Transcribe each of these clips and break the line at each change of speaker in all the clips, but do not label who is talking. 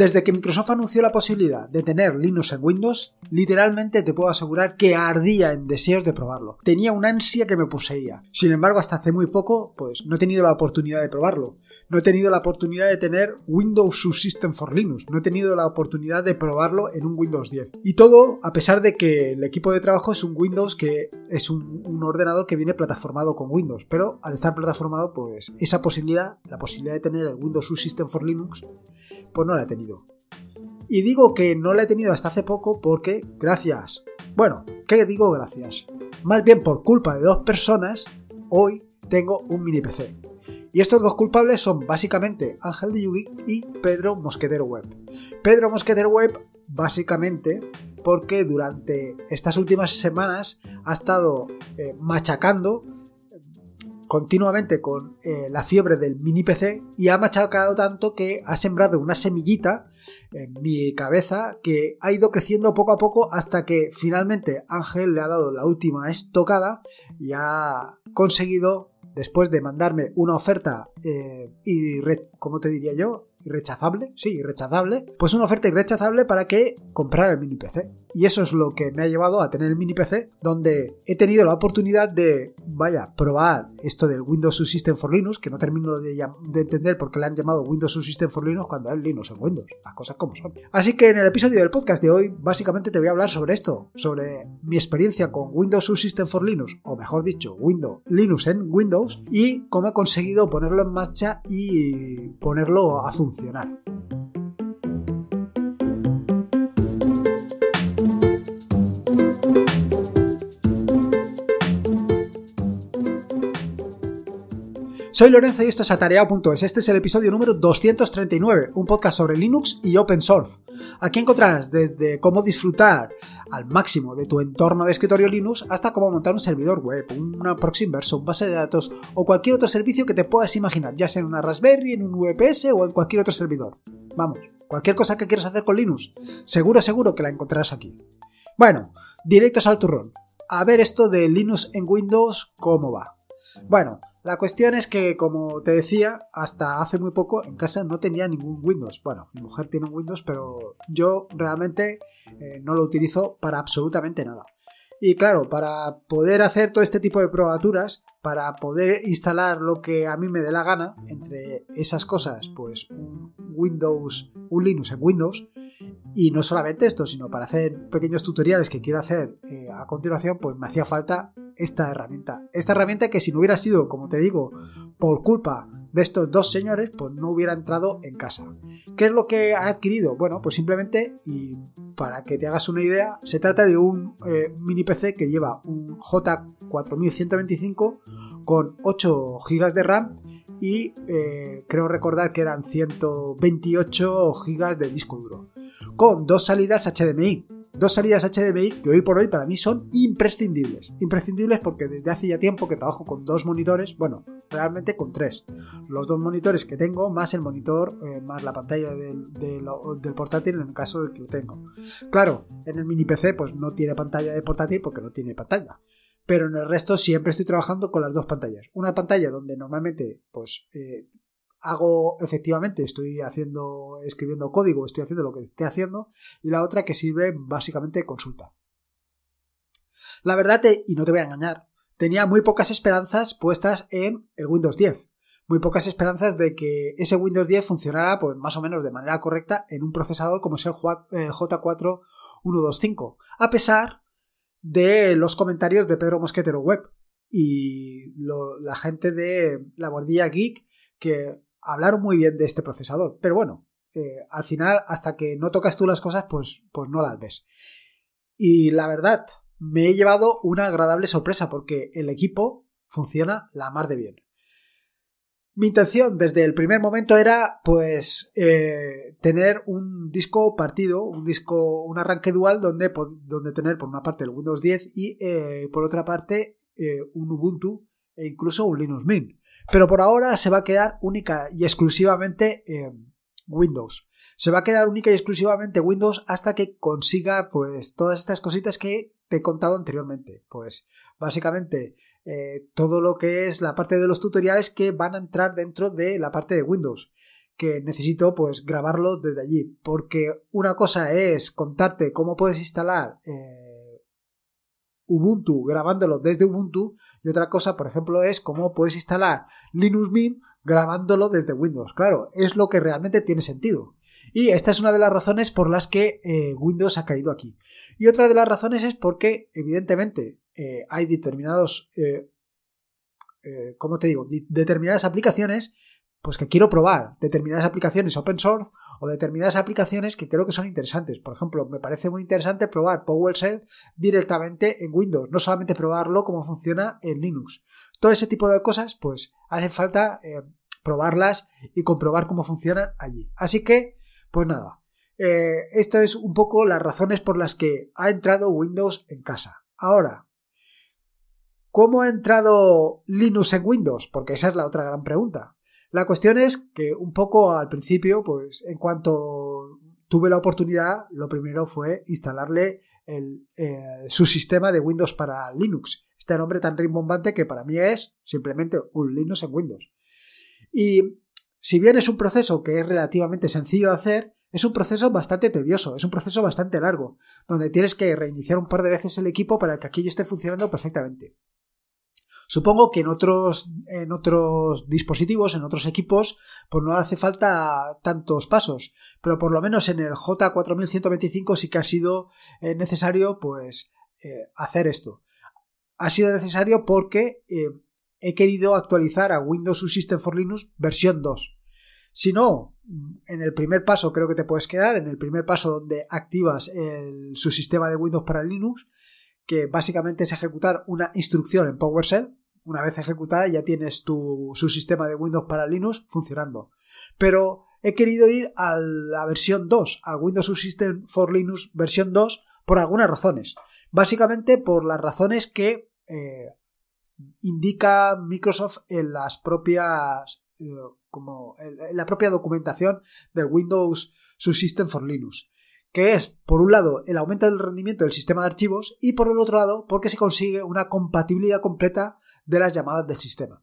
Desde que Microsoft anunció la posibilidad de tener Linux en Windows, literalmente te puedo asegurar que ardía en deseos de probarlo. Tenía una ansia que me poseía. Sin embargo, hasta hace muy poco, pues no he tenido la oportunidad de probarlo. No he tenido la oportunidad de tener Windows Subsystem for Linux. No he tenido la oportunidad de probarlo en un Windows 10. Y todo a pesar de que el equipo de trabajo es un Windows que es un, un ordenador que viene plataformado con Windows. Pero al estar plataformado, pues esa posibilidad, la posibilidad de tener el Windows Subsystem for Linux, pues no la he tenido. Y digo que no la he tenido hasta hace poco porque, gracias. Bueno, ¿qué digo gracias? Más bien por culpa de dos personas, hoy tengo un mini PC. Y estos dos culpables son básicamente Ángel de Yugi y Pedro Mosquetero Web. Pedro Mosquetero Web, básicamente, porque durante estas últimas semanas ha estado eh, machacando continuamente con eh, la fiebre del mini PC y ha machacado tanto que ha sembrado una semillita en mi cabeza que ha ido creciendo poco a poco hasta que finalmente Ángel le ha dado la última estocada y ha conseguido después de mandarme una oferta eh, y, ¿cómo te diría yo? Irrechazable, sí, irrechazable, pues una oferta irrechazable para que comprara el mini PC. Y eso es lo que me ha llevado a tener el mini PC, donde he tenido la oportunidad de, vaya, probar esto del Windows Subsystem for Linux, que no termino de, de entender por qué le han llamado Windows Subsystem for Linux cuando es Linux en Windows, las cosas como son. Así que en el episodio del podcast de hoy, básicamente te voy a hablar sobre esto, sobre mi experiencia con Windows Subsystem for Linux, o mejor dicho, Windows Linux en Windows, y cómo he conseguido ponerlo en marcha y ponerlo a funcionar funcionar. Soy Lorenzo y esto es Atareado.es. Este es el episodio número 239, un podcast sobre Linux y Open Source. Aquí encontrarás desde cómo disfrutar al máximo de tu entorno de escritorio Linux hasta cómo montar un servidor web, una proxy inverso, un base de datos o cualquier otro servicio que te puedas imaginar, ya sea en una Raspberry, en un VPS o en cualquier otro servidor. Vamos, cualquier cosa que quieras hacer con Linux, seguro, seguro que la encontrarás aquí. Bueno, directos al turrón. A ver esto de Linux en Windows, cómo va. Bueno, la cuestión es que, como te decía, hasta hace muy poco en casa no tenía ningún Windows. Bueno, mi mujer tiene un Windows, pero yo realmente eh, no lo utilizo para absolutamente nada. Y claro, para poder hacer todo este tipo de probaturas, para poder instalar lo que a mí me dé la gana, entre esas cosas, pues un Windows, un Linux en Windows, y no solamente esto, sino para hacer pequeños tutoriales que quiero hacer eh, a continuación, pues me hacía falta esta herramienta. Esta herramienta que si no hubiera sido, como te digo, por culpa de estos dos señores, pues no hubiera entrado en casa. ¿Qué es lo que ha adquirido? Bueno, pues simplemente, y para que te hagas una idea, se trata de un eh, mini PC que lleva un J4125 con 8 GB de RAM y eh, creo recordar que eran 128 GB de disco duro con dos salidas HDMI. Dos salidas HDMI que hoy por hoy para mí son imprescindibles. Imprescindibles porque desde hace ya tiempo que trabajo con dos monitores, bueno, realmente con tres. Los dos monitores que tengo, más el monitor, eh, más la pantalla del, del, portátil en el caso de que lo tengo. Claro, en el mini PC pues no tiene pantalla de portátil porque no tiene pantalla pero en el resto siempre estoy trabajando con las dos pantallas. Una pantalla donde normalmente pues eh, hago efectivamente, estoy haciendo, escribiendo código, estoy haciendo lo que esté haciendo, y la otra que sirve básicamente de consulta. La verdad, y no te voy a engañar, tenía muy pocas esperanzas puestas en el Windows 10. Muy pocas esperanzas de que ese Windows 10 funcionara pues, más o menos de manera correcta en un procesador como es el J4125, a pesar de los comentarios de Pedro Mosquetero Web y la gente de la Bordilla Geek que hablaron muy bien de este procesador, pero bueno, eh, al final, hasta que no tocas tú las cosas, pues, pues no las ves. Y la verdad, me he llevado una agradable sorpresa porque el equipo funciona la más de bien. Mi intención desde el primer momento era, pues, eh, tener un disco partido, un disco, un arranque dual donde, donde tener por una parte el Windows 10 y eh, por otra parte un Ubuntu e incluso un Linux Mint. Pero por ahora se va a quedar única y exclusivamente en Windows. Se va a quedar única y exclusivamente Windows hasta que consiga pues todas estas cositas que te he contado anteriormente. Pues básicamente eh, todo lo que es la parte de los tutoriales que van a entrar dentro de la parte de Windows. que necesito pues grabarlo desde allí. Porque una cosa es contarte cómo puedes instalar eh, Ubuntu grabándolo desde Ubuntu y otra cosa, por ejemplo, es cómo puedes instalar Linux Mint grabándolo desde Windows. Claro, es lo que realmente tiene sentido. Y esta es una de las razones por las que eh, Windows ha caído aquí. Y otra de las razones es porque, evidentemente, eh, hay determinados, eh, ¿cómo te digo? Determinadas aplicaciones, pues que quiero probar. Determinadas aplicaciones open source o determinadas aplicaciones que creo que son interesantes. Por ejemplo, me parece muy interesante probar PowerShell directamente en Windows, no solamente probarlo cómo funciona en Linux. Todo ese tipo de cosas, pues hace falta probarlas y comprobar cómo funcionan allí. Así que pues nada, eh, esto es un poco las razones por las que ha entrado Windows en casa. Ahora, ¿cómo ha entrado Linux en Windows? Porque esa es la otra gran pregunta. La cuestión es que un poco al principio, pues en cuanto tuve la oportunidad, lo primero fue instalarle eh, su sistema de Windows para Linux. Este nombre tan rimbombante que para mí es simplemente un Linux en Windows. Y si bien es un proceso que es relativamente sencillo de hacer, es un proceso bastante tedioso, es un proceso bastante largo, donde tienes que reiniciar un par de veces el equipo para que aquello esté funcionando perfectamente. Supongo que en otros, en otros dispositivos, en otros equipos, pues no hace falta tantos pasos, pero por lo menos en el J4125 sí que ha sido eh, necesario pues eh, hacer esto. Ha sido necesario porque eh, he querido actualizar a Windows System for Linux versión 2. Si no, en el primer paso creo que te puedes quedar, en el primer paso donde activas el subsistema de Windows para Linux, que básicamente es ejecutar una instrucción en PowerShell. Una vez ejecutada ya tienes tu subsistema de Windows para Linux funcionando. Pero he querido ir a la versión 2, a Windows Subsystem for Linux versión 2, por algunas razones. Básicamente por las razones que eh, indica Microsoft en las propias eh, como en la propia documentación del Windows Subsystem for Linux, que es, por un lado, el aumento del rendimiento del sistema de archivos y por el otro lado, porque se consigue una compatibilidad completa de las llamadas del sistema.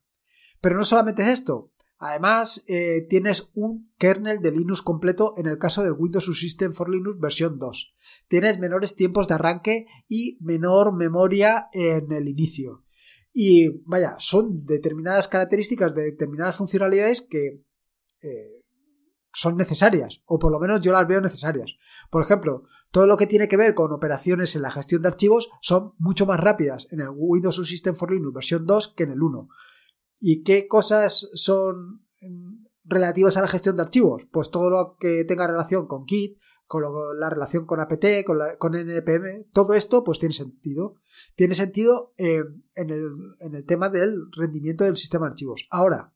Pero no solamente es esto, además eh, tienes un kernel de Linux completo en el caso del Windows Subsystem for Linux versión 2. Tienes menores tiempos de arranque y menor memoria en el inicio. Y vaya, son determinadas características de determinadas funcionalidades que eh, son necesarias, o por lo menos yo las veo necesarias. Por ejemplo, todo lo que tiene que ver con operaciones en la gestión de archivos son mucho más rápidas en el Windows System for Linux versión 2 que en el 1. ¿Y qué cosas son mm, relativas a la gestión de archivos? Pues todo lo que tenga relación con Git, con la relación con apt, con, con npm, todo esto pues tiene sentido. Tiene sentido eh, en, el, en el tema del rendimiento del sistema de archivos. Ahora,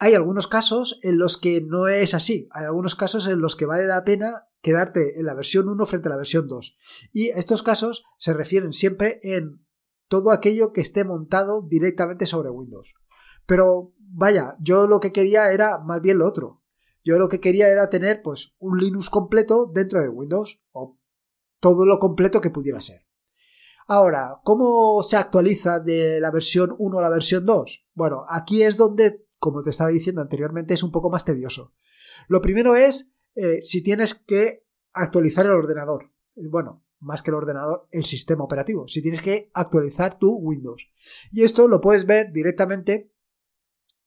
hay algunos casos en los que no es así. Hay algunos casos en los que vale la pena quedarte en la versión 1 frente a la versión 2. Y estos casos se refieren siempre en todo aquello que esté montado directamente sobre Windows. Pero vaya, yo lo que quería era más bien lo otro. Yo lo que quería era tener pues un Linux completo dentro de Windows o todo lo completo que pudiera ser. Ahora, ¿cómo se actualiza de la versión 1 a la versión 2? Bueno, aquí es donde, como te estaba diciendo anteriormente, es un poco más tedioso. Lo primero es eh, si tienes que actualizar el ordenador. Bueno, más que el ordenador, el sistema operativo. Si tienes que actualizar tu Windows. Y esto lo puedes ver directamente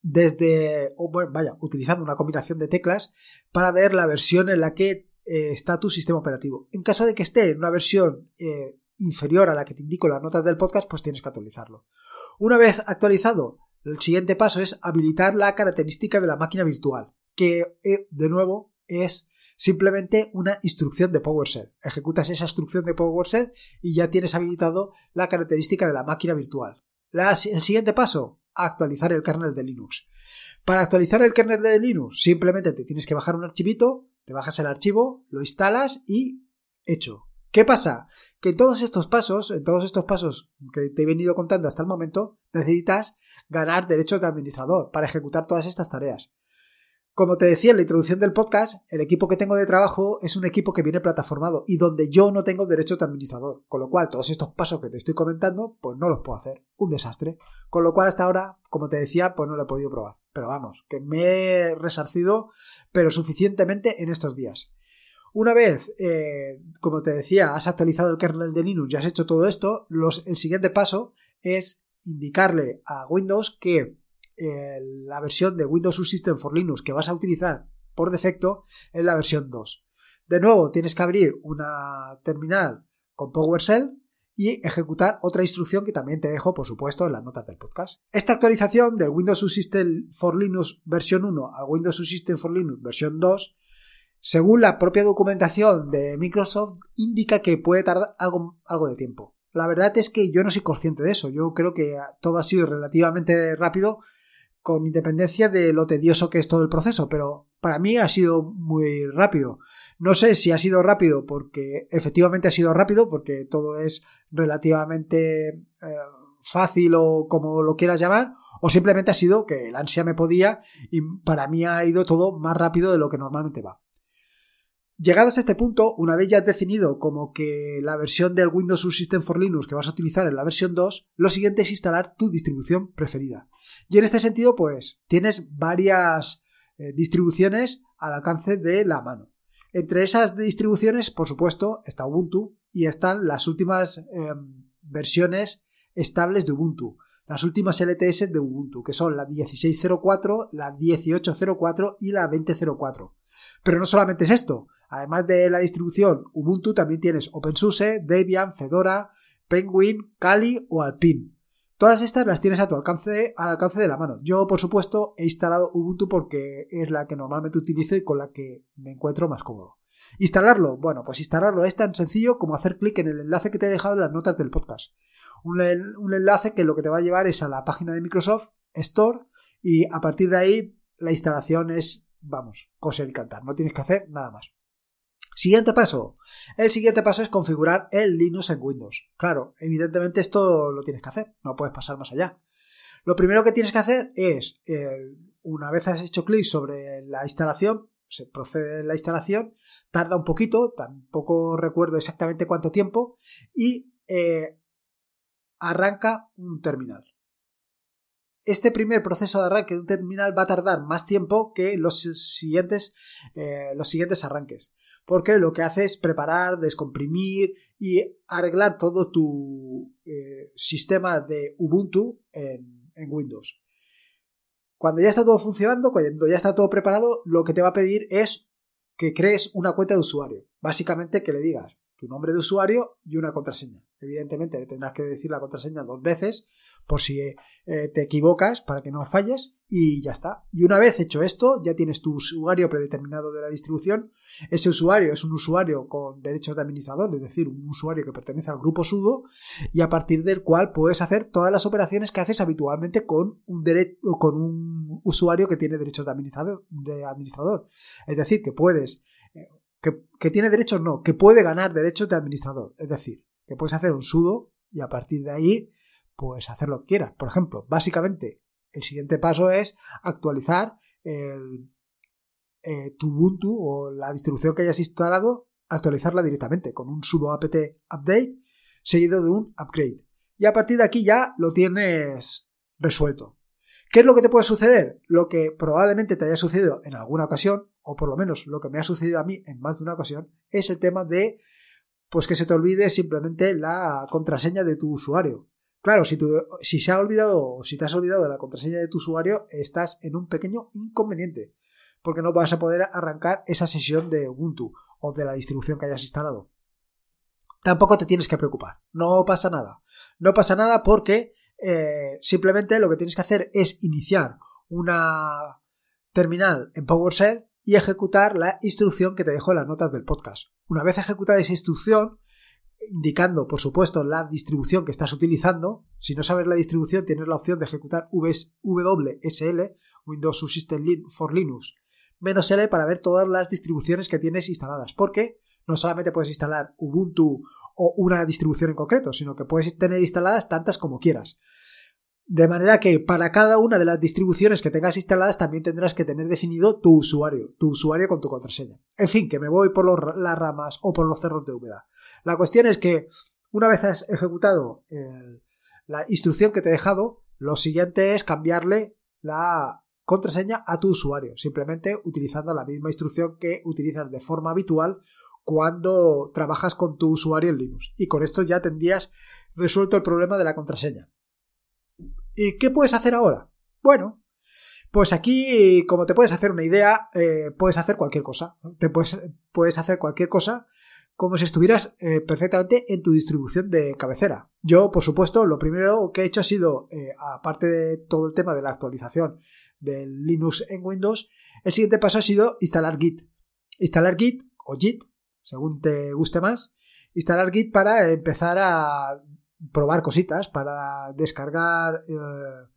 desde, o bueno, vaya, utilizando una combinación de teclas para ver la versión en la que eh, está tu sistema operativo. En caso de que esté en una versión eh, inferior a la que te indico las notas del podcast, pues tienes que actualizarlo. Una vez actualizado, el siguiente paso es habilitar la característica de la máquina virtual, que eh, de nuevo es simplemente una instrucción de PowerShell. Ejecutas esa instrucción de PowerShell y ya tienes habilitado la característica de la máquina virtual. el siguiente paso, actualizar el kernel de Linux. Para actualizar el kernel de Linux, simplemente te tienes que bajar un archivito, te bajas el archivo, lo instalas y hecho. ¿Qué pasa? Que en todos estos pasos, en todos estos pasos que te he venido contando hasta el momento, necesitas ganar derechos de administrador para ejecutar todas estas tareas. Como te decía en la introducción del podcast, el equipo que tengo de trabajo es un equipo que viene plataformado y donde yo no tengo derechos de administrador, con lo cual todos estos pasos que te estoy comentando, pues no los puedo hacer. Un desastre. Con lo cual hasta ahora, como te decía, pues no lo he podido probar. Pero vamos, que me he resarcido, pero suficientemente en estos días. Una vez, eh, como te decía, has actualizado el kernel de Linux y has hecho todo esto, el siguiente paso es indicarle a Windows que la versión de Windows Subsystem for Linux que vas a utilizar por defecto es la versión 2. De nuevo, tienes que abrir una terminal con PowerShell y ejecutar otra instrucción que también te dejo, por supuesto, en las notas del podcast. Esta actualización del Windows Subsystem for Linux versión 1 a Windows Subsystem for Linux versión 2, según la propia documentación de Microsoft, indica que puede tardar algo, algo de tiempo. La verdad es que yo no soy consciente de eso. Yo creo que todo ha sido relativamente rápido con independencia de lo tedioso que es todo el proceso, pero para mí ha sido muy rápido. No sé si ha sido rápido porque efectivamente ha sido rápido, porque todo es relativamente eh, fácil o como lo quieras llamar, o simplemente ha sido que el ansia me podía y para mí ha ido todo más rápido de lo que normalmente va. Llegados a este punto, una vez ya has definido como que la versión del Windows Subsystem for Linux que vas a utilizar es la versión 2, lo siguiente es instalar tu distribución preferida. Y en este sentido, pues tienes varias eh, distribuciones al alcance de la mano. Entre esas distribuciones, por supuesto, está Ubuntu y están las últimas em, versiones estables de Ubuntu, las últimas LTS de Ubuntu, que son la 16.04, la 18.04 y la 20.04. Pero no solamente es esto, Además de la distribución Ubuntu, también tienes OpenSUSE, Debian, Fedora, Penguin, Kali o Alpine. Todas estas las tienes a tu alcance, al alcance de la mano. Yo, por supuesto, he instalado Ubuntu porque es la que normalmente utilizo y con la que me encuentro más cómodo. ¿Instalarlo? Bueno, pues instalarlo es tan sencillo como hacer clic en el enlace que te he dejado en las notas del podcast. Un, un enlace que lo que te va a llevar es a la página de Microsoft Store y a partir de ahí la instalación es, vamos, coser y cantar. No tienes que hacer nada más. Siguiente paso. El siguiente paso es configurar el Linux en Windows. Claro, evidentemente esto lo tienes que hacer, no puedes pasar más allá. Lo primero que tienes que hacer es, eh, una vez has hecho clic sobre la instalación, se procede la instalación, tarda un poquito, tampoco recuerdo exactamente cuánto tiempo, y eh, arranca un terminal. Este primer proceso de arranque de un terminal va a tardar más tiempo que los siguientes, eh, los siguientes arranques porque lo que hace es preparar, descomprimir y arreglar todo tu eh, sistema de Ubuntu en, en Windows. Cuando ya está todo funcionando, cuando ya está todo preparado, lo que te va a pedir es que crees una cuenta de usuario. Básicamente que le digas tu nombre de usuario y una contraseña. Evidentemente le tendrás que decir la contraseña dos veces por si eh, te equivocas para que no falles y ya está. Y una vez hecho esto, ya tienes tu usuario predeterminado de la distribución. Ese usuario es un usuario con derechos de administrador, es decir, un usuario que pertenece al grupo sudo y a partir del cual puedes hacer todas las operaciones que haces habitualmente con un, con un usuario que tiene derechos de administrador, de administrador. Es decir, que puedes... Eh, que, tiene derechos no, que puede ganar derechos de administrador. Es decir, que puedes hacer un sudo y a partir de ahí pues hacer lo que quieras. Por ejemplo, básicamente el siguiente paso es actualizar el, eh, tu Ubuntu o la distribución que hayas instalado, actualizarla directamente con un sudo apt update seguido de un upgrade. Y a partir de aquí ya lo tienes resuelto. ¿Qué es lo que te puede suceder? Lo que probablemente te haya sucedido en alguna ocasión, o por lo menos lo que me ha sucedido a mí en más de una ocasión, es el tema de pues que se te olvide simplemente la contraseña de tu usuario. Claro, si, si se ha olvidado o si te has olvidado de la contraseña de tu usuario, estás en un pequeño inconveniente, porque no vas a poder arrancar esa sesión de Ubuntu o de la distribución que hayas instalado. Tampoco te tienes que preocupar, no pasa nada. No pasa nada porque eh, simplemente lo que tienes que hacer es iniciar una terminal en PowerShell y ejecutar la instrucción que te dejo en las notas del podcast. Una vez ejecutada esa instrucción, indicando, por supuesto, la distribución que estás utilizando. Si no sabes la distribución, tienes la opción de ejecutar WSL, Windows Subsystem for Linux, menos L para ver todas las distribuciones que tienes instaladas. Porque no solamente puedes instalar Ubuntu o una distribución en concreto, sino que puedes tener instaladas tantas como quieras. De manera que para cada una de las distribuciones que tengas instaladas también tendrás que tener definido tu usuario, tu usuario con tu contraseña. En fin, que me voy por las ramas o por los cerros de humedad. La cuestión es que una vez has ejecutado la instrucción que te he dejado, lo siguiente es cambiarle la contraseña a tu usuario, simplemente utilizando la misma instrucción que utilizas de forma habitual cuando trabajas con tu usuario en Linux. Y con esto ya tendrías resuelto el problema de la contraseña. ¿Y qué puedes hacer ahora? Bueno, pues aquí, como te puedes hacer una idea, eh, puedes hacer cualquier cosa. Te puedes, puedes hacer cualquier cosa como si estuvieras eh, perfectamente en tu distribución de cabecera. Yo, por supuesto, lo primero que he hecho ha sido, eh, aparte de todo el tema de la actualización del Linux en Windows, el siguiente paso ha sido instalar Git. Instalar Git o Git, según te guste más, instalar Git para empezar a probar cositas, para descargar, eh,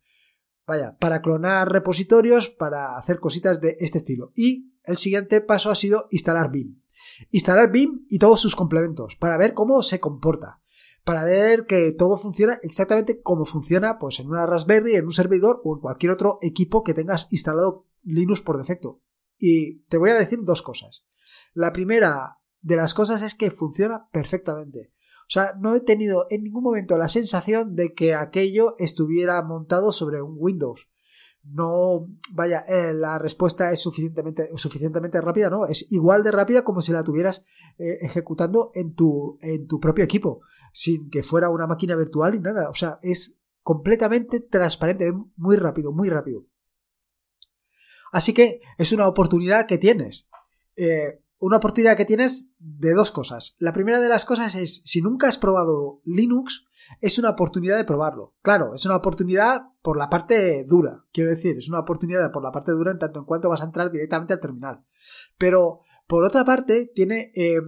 vaya, para clonar repositorios, para hacer cositas de este estilo. Y el siguiente paso ha sido instalar Vim. Instalar Vim y todos sus complementos para ver cómo se comporta. Para ver que todo funciona exactamente como funciona pues, en una Raspberry, en un servidor o en cualquier otro equipo que tengas instalado Linux por defecto. Y te voy a decir dos cosas. La primera de las cosas es que funciona perfectamente. O sea, no he tenido en ningún momento la sensación de que aquello estuviera montado sobre un Windows no, vaya, eh, la respuesta es suficientemente, suficientemente rápida, ¿no? Es igual de rápida como si la tuvieras eh, ejecutando en tu, en tu propio equipo, sin que fuera una máquina virtual ni nada. O sea, es completamente transparente, muy rápido, muy rápido. Así que es una oportunidad que tienes. Eh, una oportunidad que tienes de dos cosas. La primera de las cosas es, si nunca has probado Linux, es una oportunidad de probarlo. Claro, es una oportunidad por la parte dura, quiero decir, es una oportunidad por la parte dura en tanto en cuanto vas a entrar directamente al terminal. Pero, por otra parte, tiene eh,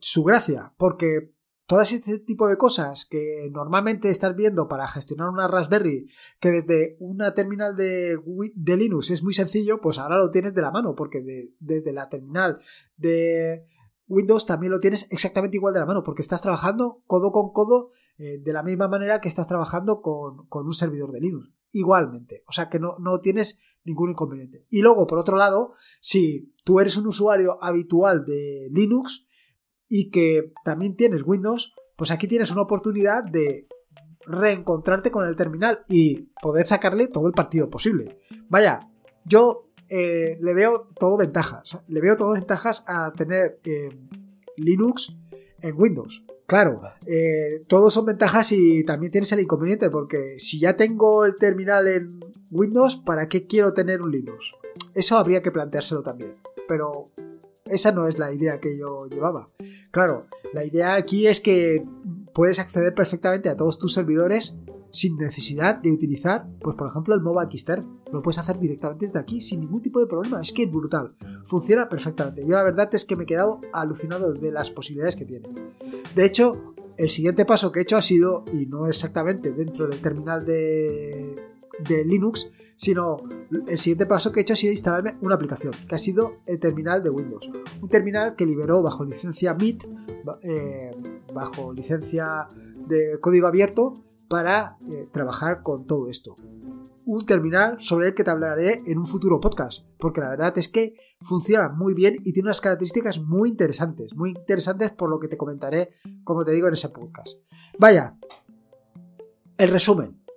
su gracia, porque todo este tipo de cosas que normalmente estás viendo para gestionar una Raspberry, que desde una terminal de, Linux es muy sencillo, pues ahora lo tienes de la mano, porque desde la terminal de Windows también lo tienes exactamente igual de la mano, porque estás trabajando codo con codo eh, de la misma manera que estás trabajando con, un servidor de Linux. Igualmente. O sea que no, no tienes ningún inconveniente. Y luego, por otro lado, si tú eres un usuario habitual de Linux y que también tienes Windows, pues aquí tienes una oportunidad de reencontrarte con el terminal y poder sacarle todo el partido posible. Vaya, yo eh, le veo todo ventajas. Le veo todo ventajas a tener eh, Linux en Windows. Claro, eh, todos son ventajas y también tienes el inconveniente porque si ya tengo el terminal en Windows, ¿para qué quiero tener un Linux? Eso habría que planteárselo también, pero esa no es la idea que yo llevaba. Claro, la idea aquí es que puedes acceder perfectamente a todos tus servidores sin necesidad de utilizar, pues por ejemplo, el MOBA Xterm. Lo puedes hacer directamente desde aquí sin ningún tipo de problema. Es que es brutal. Funciona perfectamente. Yo la verdad es que me he quedado alucinado de las posibilidades que tiene. De hecho, el siguiente paso que he hecho ha sido, y no exactamente dentro del terminal de, de Linux, sino el siguiente paso que he hecho ha sido instalarme una aplicación, que ha sido el terminal de Windows. Un terminal que liberó bajo licencia MIT, eh, bajo licencia de código abierto, para eh, trabajar con todo esto. Un terminal sobre el que te hablaré en un futuro podcast, porque la verdad es que funciona muy bien y tiene unas características muy interesantes, muy interesantes por lo que te comentaré, como te digo, en ese podcast. Vaya, el resumen.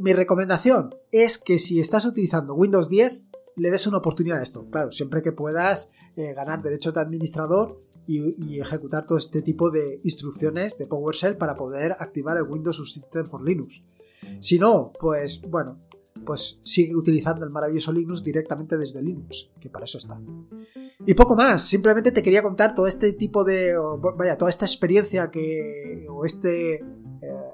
Mi recomendación es que si estás utilizando Windows 10, le des una oportunidad a esto. Claro, siempre que puedas eh, ganar derechos de administrador y, ejecutar todo este tipo de instrucciones de PowerShell para poder activar el Windows Subsystem for Linux. Si no, pues bueno, pues sigue utilizando el maravilloso Linux directamente desde Linux, que para eso está. Y poco más, simplemente te quería contar todo este tipo de, vaya, toda esta experiencia que, o este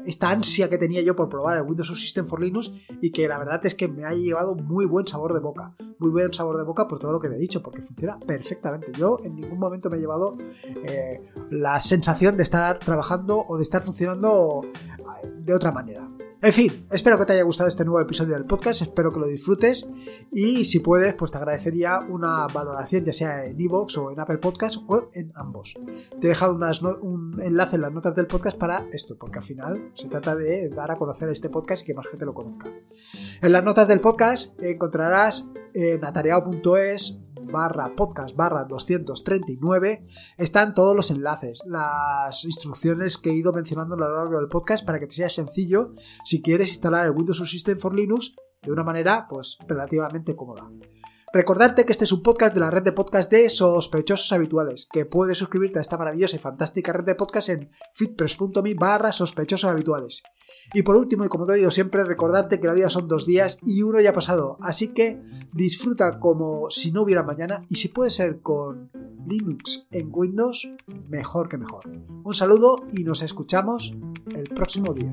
esta ansia que tenía yo por probar el Windows System for Linux y que la verdad es que me ha llevado muy buen sabor de boca. Muy buen sabor de boca por todo lo que te he dicho, porque funciona perfectamente. Yo en ningún momento me he llevado eh, la sensación de estar trabajando o de estar funcionando eh, de otra manera. En fin, espero que te haya gustado este nuevo episodio del podcast, espero que lo disfrutes y si puedes, pues te agradecería una valoración ya sea en iVoox o en Apple Podcast o en ambos. Te he dejado un enlace en las notas del podcast para esto, porque al final se trata de dar a conocer este podcast y que más gente lo conozca. En las notas del podcast encontrarás en atareado.es barra podcast barra 239 están todos los enlaces, las instrucciones que he ido mencionando a lo largo del podcast para que te sea sencillo si quieres instalar el Windows System for Linux de una manera pues relativamente cómoda. Recordarte que este es un podcast de la red de podcast de sospechosos habituales, que puedes suscribirte a esta maravillosa y fantástica red de podcast en fitpress.me barra habituales. Y por último, y como te digo siempre, recordarte que la vida son dos días y uno ya ha pasado, así que disfruta como si no hubiera mañana y si puede ser con Linux en Windows, mejor que mejor. Un saludo y nos escuchamos el próximo día.